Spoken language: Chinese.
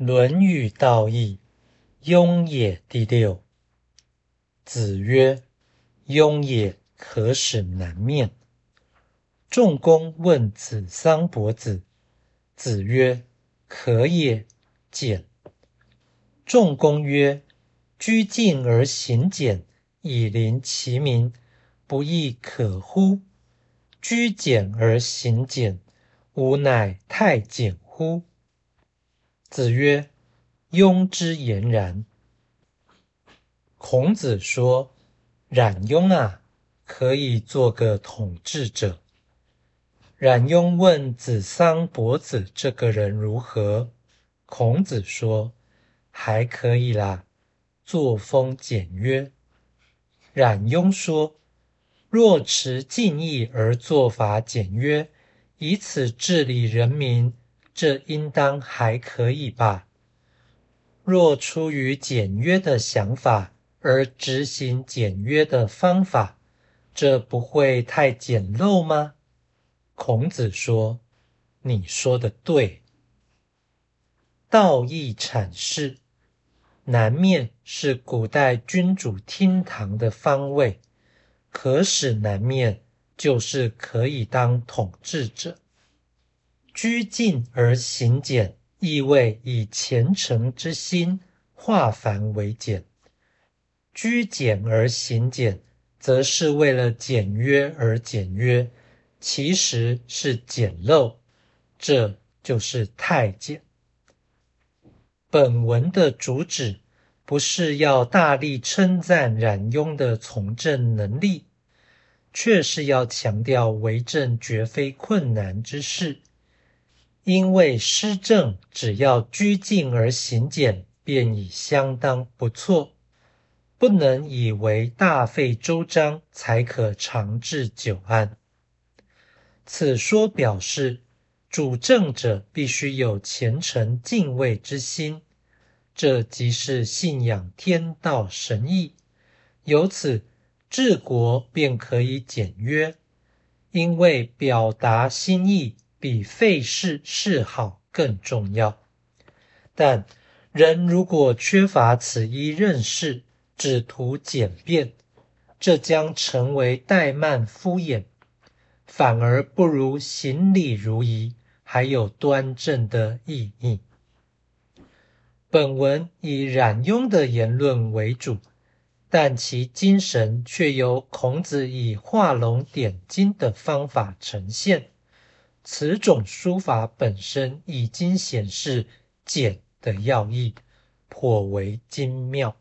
《论语》道义，雍也第六。子曰：“雍也，可使南面。”仲公问子桑伯子，子曰：“可也，简。”仲公曰：“居敬而行俭，以临其民，不亦可乎？居简而行俭，吾乃太简乎？”子曰：“庸之言然。”孔子说：“冉雍啊，可以做个统治者。”冉雍问子桑伯子这个人如何？孔子说：“还可以啦，作风简约。”冉雍说：“若持敬义而作法简约，以此治理人民。”这应当还可以吧？若出于简约的想法而执行简约的方法，这不会太简陋吗？孔子说：“你说的对。”道义阐释：南面是古代君主厅堂的方位，可使南面就是可以当统治者。居禁而行简，意味以虔诚之心化繁为简；居简而行简，则是为了简约而简约，其实是简陋，这就是太简。本文的主旨不是要大力称赞冉雍的从政能力，却是要强调为政绝非困难之事。因为施政只要居静而行简，便已相当不错，不能以为大费周章才可长治久安。此说表示，主政者必须有虔诚敬畏之心，这即是信仰天道神意，由此治国便可以简约，因为表达心意。比费事示好更重要，但人如果缺乏此一认识，只图简便，这将成为怠慢敷衍，反而不如行礼如仪，还有端正的意义。本文以冉雍的言论为主，但其精神却由孔子以画龙点睛的方法呈现。此种书法本身已经显示简的要义，颇为精妙。